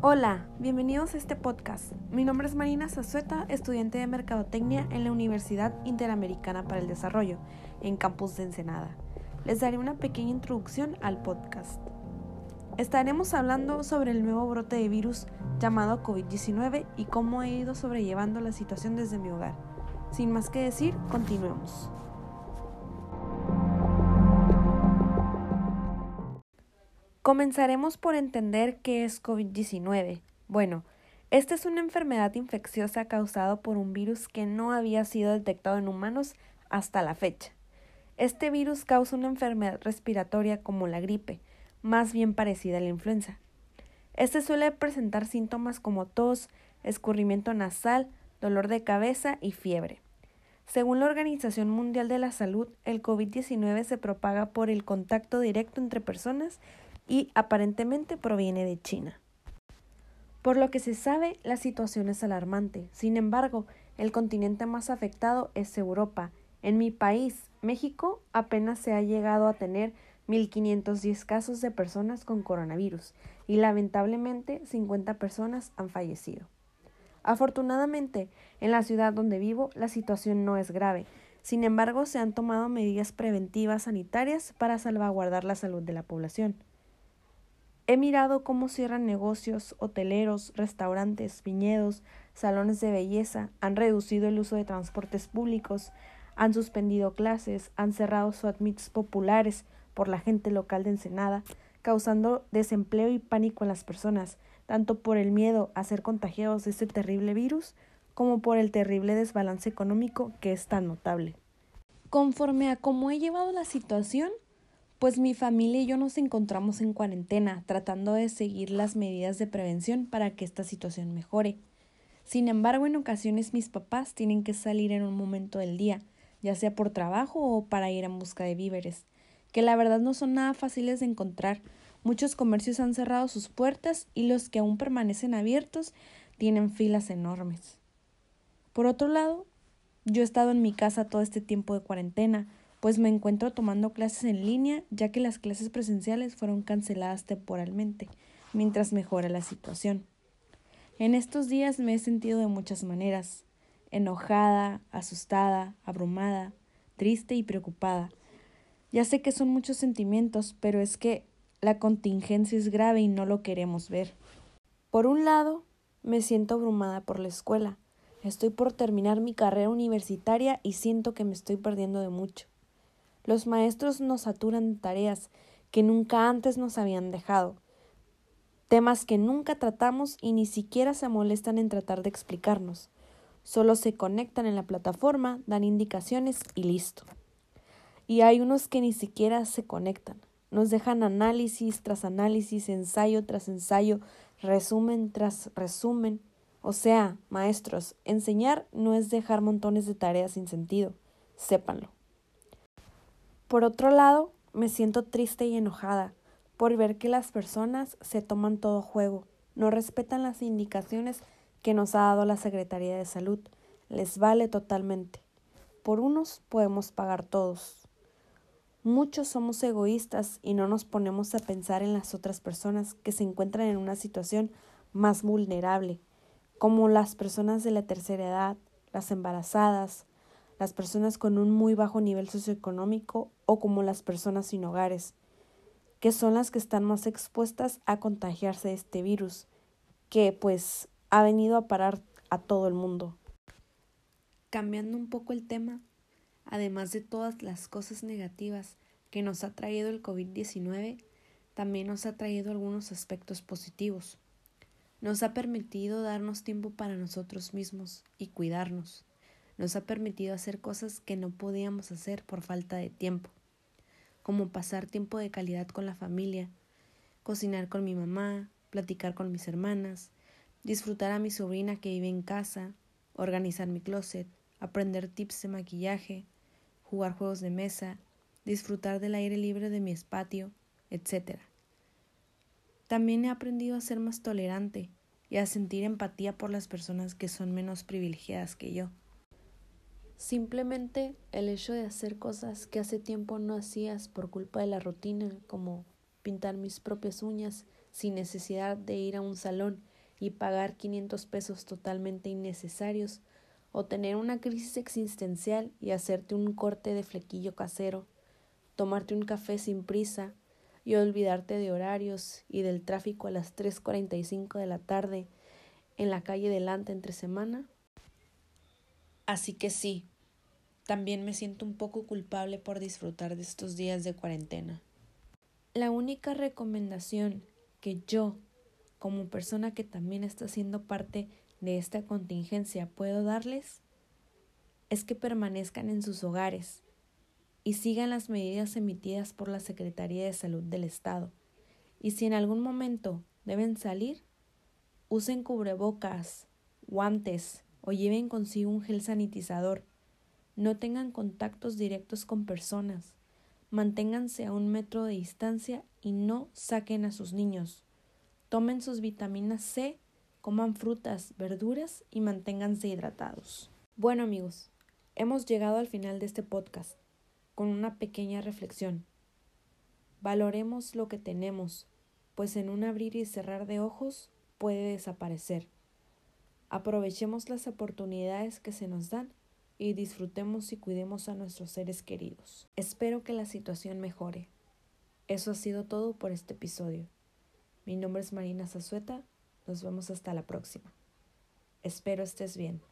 Hola, bienvenidos a este podcast. Mi nombre es Marina Zazueta, estudiante de Mercadotecnia en la Universidad Interamericana para el Desarrollo, en Campus de Ensenada. Les daré una pequeña introducción al podcast. Estaremos hablando sobre el nuevo brote de virus llamado COVID-19 y cómo he ido sobrellevando la situación desde mi hogar. Sin más que decir, continuemos. Comenzaremos por entender qué es COVID-19. Bueno, esta es una enfermedad infecciosa causada por un virus que no había sido detectado en humanos hasta la fecha. Este virus causa una enfermedad respiratoria como la gripe, más bien parecida a la influenza. Este suele presentar síntomas como tos, escurrimiento nasal, dolor de cabeza y fiebre. Según la Organización Mundial de la Salud, el COVID-19 se propaga por el contacto directo entre personas y aparentemente proviene de China. Por lo que se sabe, la situación es alarmante. Sin embargo, el continente más afectado es Europa. En mi país, México, apenas se ha llegado a tener 1.510 casos de personas con coronavirus y lamentablemente 50 personas han fallecido. Afortunadamente, en la ciudad donde vivo la situación no es grave. Sin embargo, se han tomado medidas preventivas sanitarias para salvaguardar la salud de la población. He mirado cómo cierran negocios, hoteleros, restaurantes, viñedos, salones de belleza, han reducido el uso de transportes públicos, han suspendido clases, han cerrado admits populares por la gente local de Ensenada, causando desempleo y pánico en las personas, tanto por el miedo a ser contagiados de este terrible virus, como por el terrible desbalance económico que es tan notable. Conforme a cómo he llevado la situación, pues mi familia y yo nos encontramos en cuarentena, tratando de seguir las medidas de prevención para que esta situación mejore. Sin embargo, en ocasiones mis papás tienen que salir en un momento del día, ya sea por trabajo o para ir en busca de víveres, que la verdad no son nada fáciles de encontrar. Muchos comercios han cerrado sus puertas y los que aún permanecen abiertos tienen filas enormes. Por otro lado, yo he estado en mi casa todo este tiempo de cuarentena, pues me encuentro tomando clases en línea ya que las clases presenciales fueron canceladas temporalmente, mientras mejora la situación. En estos días me he sentido de muchas maneras, enojada, asustada, abrumada, triste y preocupada. Ya sé que son muchos sentimientos, pero es que la contingencia es grave y no lo queremos ver. Por un lado, me siento abrumada por la escuela. Estoy por terminar mi carrera universitaria y siento que me estoy perdiendo de mucho. Los maestros nos saturan tareas que nunca antes nos habían dejado, temas que nunca tratamos y ni siquiera se molestan en tratar de explicarnos. Solo se conectan en la plataforma, dan indicaciones y listo. Y hay unos que ni siquiera se conectan. Nos dejan análisis tras análisis, ensayo tras ensayo, resumen tras resumen. O sea, maestros, enseñar no es dejar montones de tareas sin sentido. Sépanlo. Por otro lado, me siento triste y enojada por ver que las personas se toman todo juego, no respetan las indicaciones que nos ha dado la Secretaría de Salud, les vale totalmente. Por unos podemos pagar todos. Muchos somos egoístas y no nos ponemos a pensar en las otras personas que se encuentran en una situación más vulnerable, como las personas de la tercera edad, las embarazadas, las personas con un muy bajo nivel socioeconómico o como las personas sin hogares, que son las que están más expuestas a contagiarse de este virus, que pues ha venido a parar a todo el mundo. Cambiando un poco el tema, además de todas las cosas negativas que nos ha traído el COVID-19, también nos ha traído algunos aspectos positivos. Nos ha permitido darnos tiempo para nosotros mismos y cuidarnos nos ha permitido hacer cosas que no podíamos hacer por falta de tiempo, como pasar tiempo de calidad con la familia, cocinar con mi mamá, platicar con mis hermanas, disfrutar a mi sobrina que vive en casa, organizar mi closet, aprender tips de maquillaje, jugar juegos de mesa, disfrutar del aire libre de mi espatio, etc. También he aprendido a ser más tolerante y a sentir empatía por las personas que son menos privilegiadas que yo. Simplemente el hecho de hacer cosas que hace tiempo no hacías por culpa de la rutina, como pintar mis propias uñas sin necesidad de ir a un salón y pagar 500 pesos totalmente innecesarios, o tener una crisis existencial y hacerte un corte de flequillo casero, tomarte un café sin prisa y olvidarte de horarios y del tráfico a las 3.45 de la tarde en la calle delante entre semana? Así que sí, también me siento un poco culpable por disfrutar de estos días de cuarentena. La única recomendación que yo, como persona que también está siendo parte de esta contingencia, puedo darles es que permanezcan en sus hogares y sigan las medidas emitidas por la Secretaría de Salud del Estado. Y si en algún momento deben salir, usen cubrebocas, guantes o lleven consigo un gel sanitizador. No tengan contactos directos con personas. Manténganse a un metro de distancia y no saquen a sus niños. Tomen sus vitaminas C, coman frutas, verduras y manténganse hidratados. Bueno amigos, hemos llegado al final de este podcast con una pequeña reflexión. Valoremos lo que tenemos, pues en un abrir y cerrar de ojos puede desaparecer. Aprovechemos las oportunidades que se nos dan y disfrutemos y cuidemos a nuestros seres queridos. Espero que la situación mejore. Eso ha sido todo por este episodio. Mi nombre es Marina Zazueta. Nos vemos hasta la próxima. Espero estés bien.